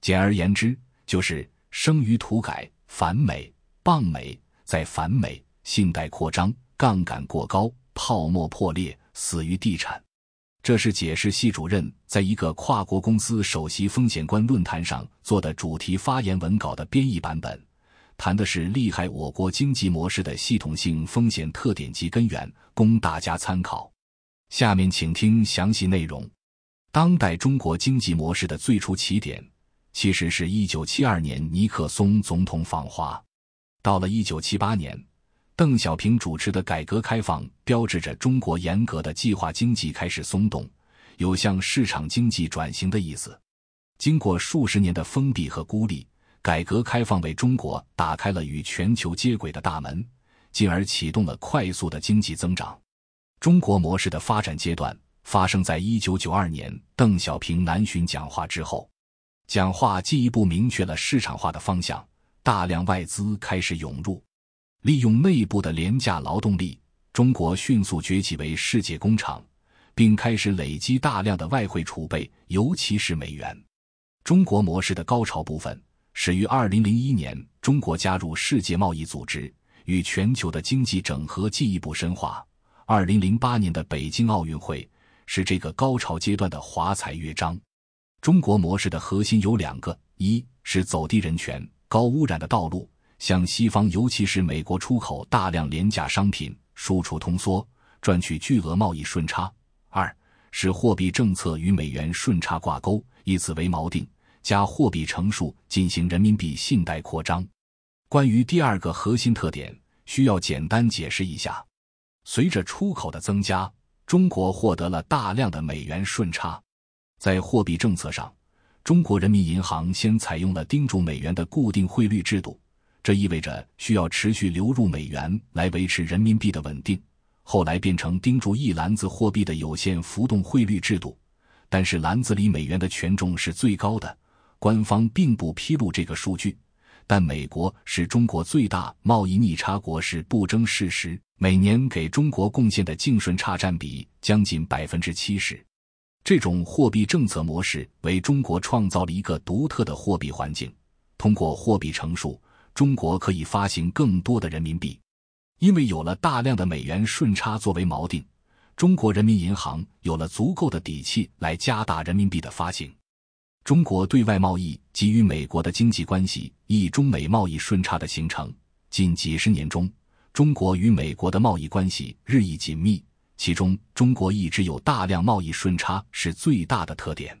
简而言之，就是生于土改、反美、傍美，再反美、信贷扩张、杠杆过高、泡沫破裂、死于地产。这是解释系主任在一个跨国公司首席风险官论坛上做的主题发言文稿的编译版本，谈的是厉害我国经济模式的系统性风险特点及根源，供大家参考。下面请听详细内容。当代中国经济模式的最初起点。其实是一九七二年尼克松总统访华，到了一九七八年，邓小平主持的改革开放标志着中国严格的计划经济开始松动，有向市场经济转型的意思。经过数十年的封闭和孤立，改革开放为中国打开了与全球接轨的大门，进而启动了快速的经济增长。中国模式的发展阶段发生在一九九二年邓小平南巡讲话之后。讲话进一步明确了市场化的方向，大量外资开始涌入，利用内部的廉价劳动力，中国迅速崛起为世界工厂，并开始累积大量的外汇储备，尤其是美元。中国模式的高潮部分始于二零零一年，中国加入世界贸易组织，与全球的经济整合进一步深化。二零零八年的北京奥运会是这个高潮阶段的华彩乐章。中国模式的核心有两个：一是走低人权、高污染的道路，向西方尤其是美国出口大量廉价商品，输出通缩，赚取巨额贸易顺差；二是货币政策与美元顺差挂钩，以此为锚定，加货币乘数进行人民币信贷扩张。关于第二个核心特点，需要简单解释一下：随着出口的增加，中国获得了大量的美元顺差。在货币政策上，中国人民银行先采用了盯住美元的固定汇率制度，这意味着需要持续流入美元来维持人民币的稳定。后来变成盯住一篮子货币的有限浮动汇率制度，但是篮子里美元的权重是最高的，官方并不披露这个数据。但美国是中国最大贸易逆差国是不争事实，每年给中国贡献的净顺差占比将近百分之七十。这种货币政策模式为中国创造了一个独特的货币环境。通过货币乘数，中国可以发行更多的人民币。因为有了大量的美元顺差作为锚定，中国人民银行有了足够的底气来加大人民币的发行。中国对外贸易及与美国的经济关系以中美贸易顺差的形成，近几十年中，中国与美国的贸易关系日益紧密。其中，中国一直有大量贸易顺差是最大的特点。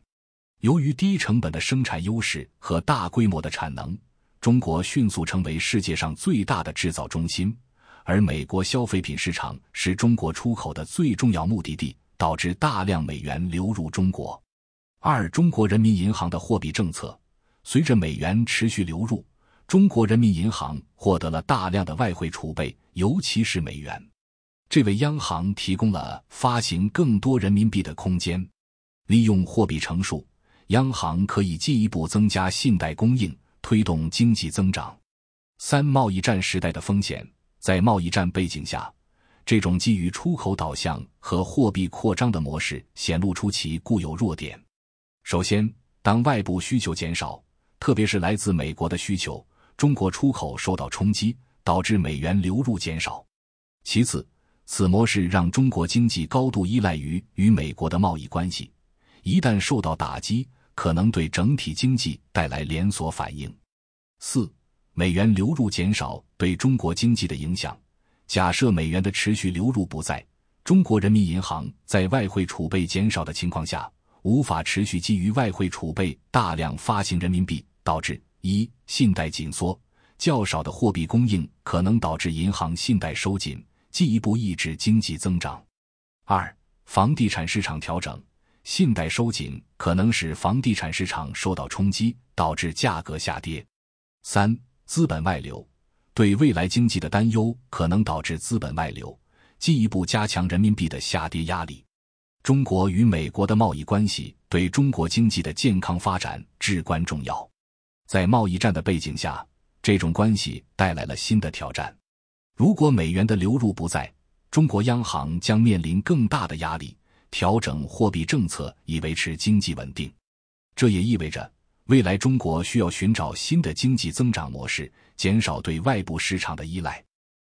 由于低成本的生产优势和大规模的产能，中国迅速成为世界上最大的制造中心。而美国消费品市场是中国出口的最重要目的地，导致大量美元流入中国。二，中国人民银行的货币政策，随着美元持续流入，中国人民银行获得了大量的外汇储备，尤其是美元。这为央行提供了发行更多人民币的空间，利用货币乘数，央行可以进一步增加信贷供应，推动经济增长。三、贸易战时代的风险，在贸易战背景下，这种基于出口导向和货币扩张的模式显露出其固有弱点。首先，当外部需求减少，特别是来自美国的需求，中国出口受到冲击，导致美元流入减少。其次，此模式让中国经济高度依赖于与美国的贸易关系，一旦受到打击，可能对整体经济带来连锁反应。四、美元流入减少对中国经济的影响。假设美元的持续流入不在，中国人民银行在外汇储备减少的情况下，无法持续基于外汇储备大量发行人民币，导致一信贷紧缩，较少的货币供应可能导致银行信贷收紧，进一步抑制经济增长；二房地产市场调整，信贷收紧可能使房地产市场受到冲击，导致价格下跌；三资本外流，对未来经济的担忧可能导致资本外流，进一步加强人民币的下跌压力。中国与美国的贸易关系对中国经济的健康发展至关重要。在贸易战的背景下，这种关系带来了新的挑战。如果美元的流入不在，中国央行将面临更大的压力，调整货币政策以维持经济稳定。这也意味着，未来中国需要寻找新的经济增长模式，减少对外部市场的依赖。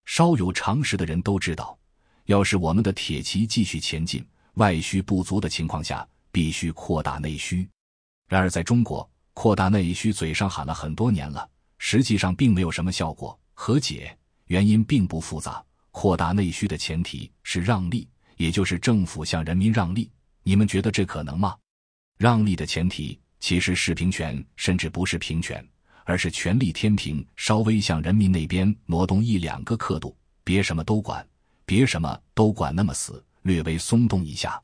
稍有常识的人都知道，要是我们的铁骑继续前进。外需不足的情况下，必须扩大内需。然而，在中国，扩大内需嘴上喊了很多年了，实际上并没有什么效果。何解？原因并不复杂。扩大内需的前提是让利，也就是政府向人民让利。你们觉得这可能吗？让利的前提其实是平权，甚至不是平权，而是权力天平稍微向人民那边挪动一两个刻度，别什么都管，别什么都管那么死。略微松动一下，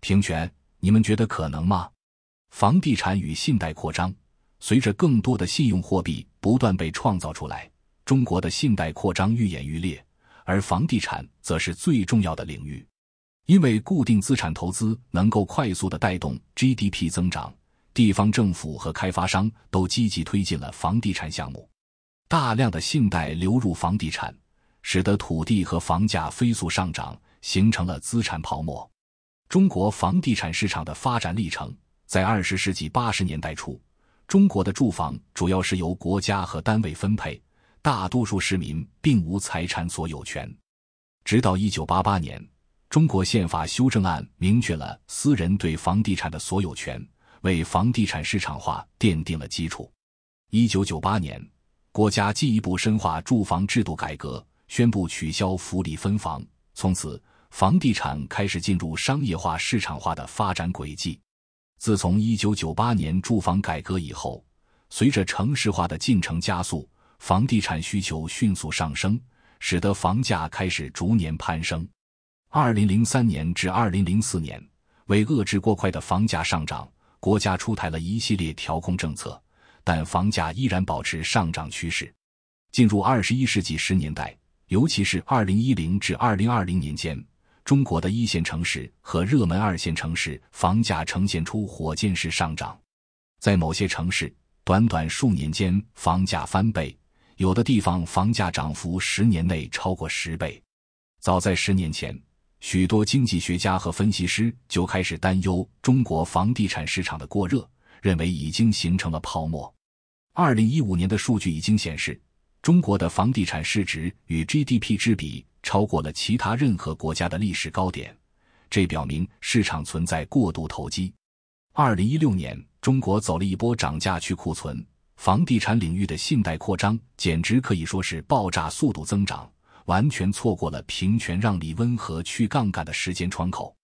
平权，你们觉得可能吗？房地产与信贷扩张，随着更多的信用货币不断被创造出来，中国的信贷扩张愈演愈烈，而房地产则是最重要的领域，因为固定资产投资能够快速的带动 GDP 增长，地方政府和开发商都积极推进了房地产项目，大量的信贷流入房地产，使得土地和房价飞速上涨。形成了资产泡沫。中国房地产市场的发展历程，在二十世纪八十年代初，中国的住房主要是由国家和单位分配，大多数市民并无财产所有权。直到一九八八年，中国宪法修正案明确了私人对房地产的所有权，为房地产市场化奠定了基础。一九九八年，国家进一步深化住房制度改革，宣布取消福利分房，从此。房地产开始进入商业化、市场化的发展轨迹。自从1998年住房改革以后，随着城市化的进程加速，房地产需求迅速上升，使得房价开始逐年攀升。2003年至2004年，为遏制过快的房价上涨，国家出台了一系列调控政策，但房价依然保持上涨趋势。进入21世纪十年代，尤其是2010至2020年间。中国的一线城市和热门二线城市房价呈现出火箭式上涨，在某些城市，短短数年间房价翻倍，有的地方房价涨幅十年内超过十倍。早在十年前，许多经济学家和分析师就开始担忧中国房地产市场的过热，认为已经形成了泡沫。二零一五年的数据已经显示，中国的房地产市值与 GDP 之比。超过了其他任何国家的历史高点，这表明市场存在过度投机。二零一六年，中国走了一波涨价去库存，房地产领域的信贷扩张简直可以说是爆炸速度增长，完全错过了平权让利、温和去杠杆的时间窗口。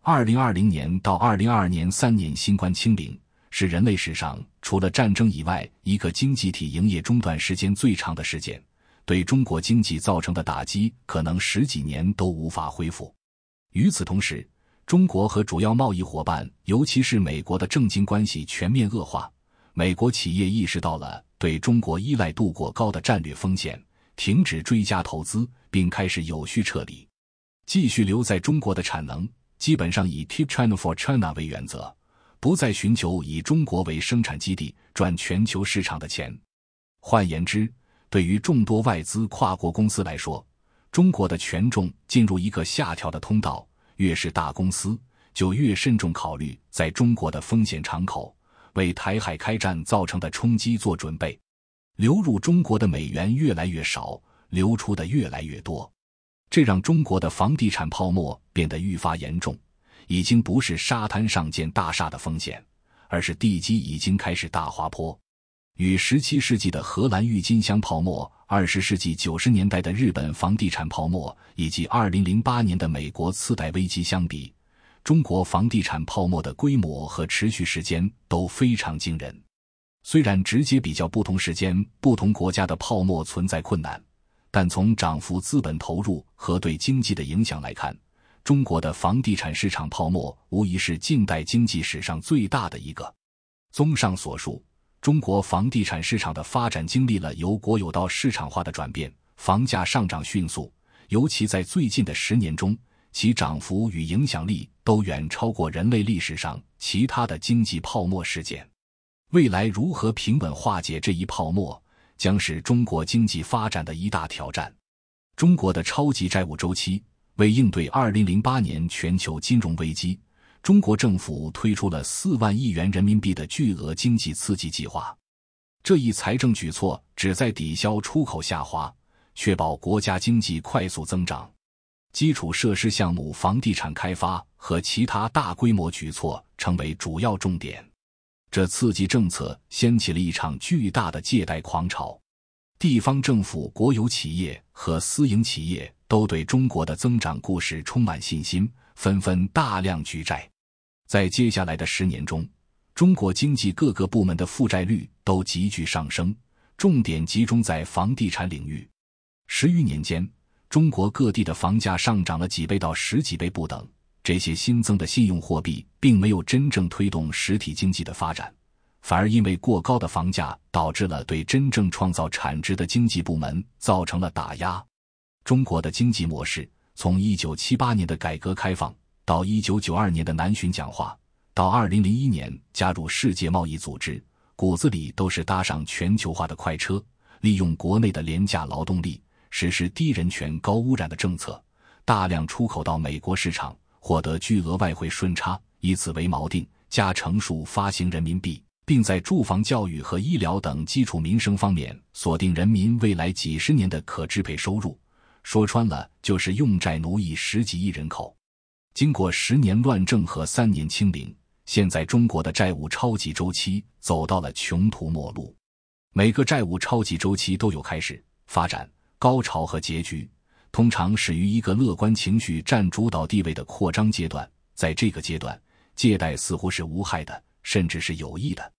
二零二零年到二零二二年三年，新冠清零是人类史上除了战争以外一个经济体营业中断时间最长的事件。对中国经济造成的打击，可能十几年都无法恢复。与此同时，中国和主要贸易伙伴，尤其是美国的政经关系全面恶化。美国企业意识到了对中国依赖度过高的战略风险，停止追加投资，并开始有序撤离。继续留在中国的产能，基本上以 Keep China for China 为原则，不再寻求以中国为生产基地赚全球市场的钱。换言之，对于众多外资跨国公司来说，中国的权重进入一个下调的通道。越是大公司，就越慎重考虑在中国的风险敞口，为台海开战造成的冲击做准备。流入中国的美元越来越少，流出的越来越多，这让中国的房地产泡沫变得愈发严重。已经不是沙滩上建大厦的风险，而是地基已经开始大滑坡。与十七世纪的荷兰郁金香泡沫、二十世纪九十年代的日本房地产泡沫以及二零零八年的美国次贷危机相比，中国房地产泡沫的规模和持续时间都非常惊人。虽然直接比较不同时间、不同国家的泡沫存在困难，但从涨幅、资本投入和对经济的影响来看，中国的房地产市场泡沫无疑是近代经济史上最大的一个。综上所述。中国房地产市场的发展经历了由国有到市场化的转变，房价上涨迅速，尤其在最近的十年中，其涨幅与影响力都远超过人类历史上其他的经济泡沫事件。未来如何平稳化解这一泡沫，将是中国经济发展的一大挑战。中国的超级债务周期为应对2008年全球金融危机。中国政府推出了四万亿元人民币的巨额经济刺激计划，这一财政举措旨在抵消出口下滑，确保国家经济快速增长。基础设施项目、房地产开发和其他大规模举措成为主要重点。这刺激政策掀起了一场巨大的借贷狂潮，地方政府、国有企业和私营企业都对中国的增长故事充满信心。纷纷大量举债，在接下来的十年中，中国经济各个部门的负债率都急剧上升，重点集中在房地产领域。十余年间，中国各地的房价上涨了几倍到十几倍不等。这些新增的信用货币并没有真正推动实体经济的发展，反而因为过高的房价导致了对真正创造产值的经济部门造成了打压。中国的经济模式。从一九七八年的改革开放到一九九二年的南巡讲话，到二零零一年加入世界贸易组织，骨子里都是搭上全球化的快车，利用国内的廉价劳动力，实施低人权、高污染的政策，大量出口到美国市场，获得巨额外汇顺差，以此为锚定，加成数发行人民币，并在住房、教育和医疗等基础民生方面锁定人民未来几十年的可支配收入。说穿了，就是用债奴役十几亿人口。经过十年乱政和三年清零，现在中国的债务超级周期走到了穷途末路。每个债务超级周期都有开始、发展、高潮和结局，通常始于一个乐观情绪占主导地位的扩张阶段。在这个阶段，借贷似乎是无害的，甚至是有益的。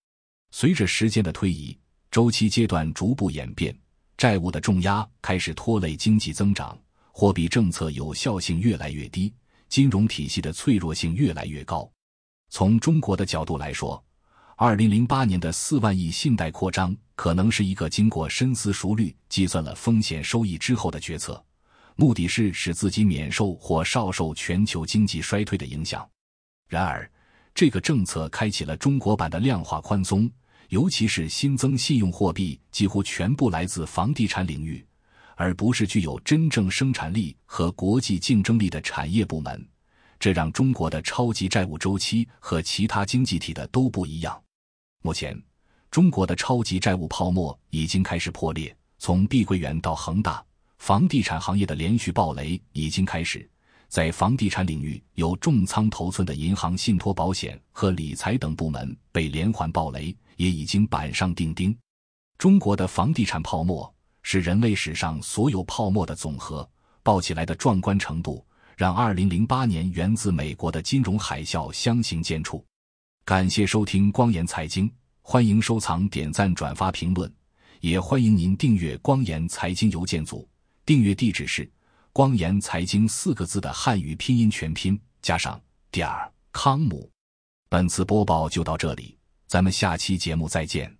随着时间的推移，周期阶段逐步演变。债务的重压开始拖累经济增长，货币政策有效性越来越低，金融体系的脆弱性越来越高。从中国的角度来说，二零零八年的四万亿信贷扩张可能是一个经过深思熟虑、计算了风险收益之后的决策，目的是使自己免受或少受全球经济衰退的影响。然而，这个政策开启了中国版的量化宽松。尤其是新增信用货币几乎全部来自房地产领域，而不是具有真正生产力和国际竞争力的产业部门，这让中国的超级债务周期和其他经济体的都不一样。目前，中国的超级债务泡沫已经开始破裂，从碧桂园到恒大，房地产行业的连续暴雷已经开始。在房地产领域，有重仓头寸的银行、信托、保险和理财等部门被连环暴雷。也已经板上钉钉。中国的房地产泡沫是人类史上所有泡沫的总和，爆起来的壮观程度让2008年源自美国的金融海啸相形见绌。感谢收听光言财经，欢迎收藏、点赞、转发、评论，也欢迎您订阅光言财经邮件组。订阅地址是“光言财经”四个字的汉语拼音全拼加上点儿康姆。本次播报就到这里。咱们下期节目再见。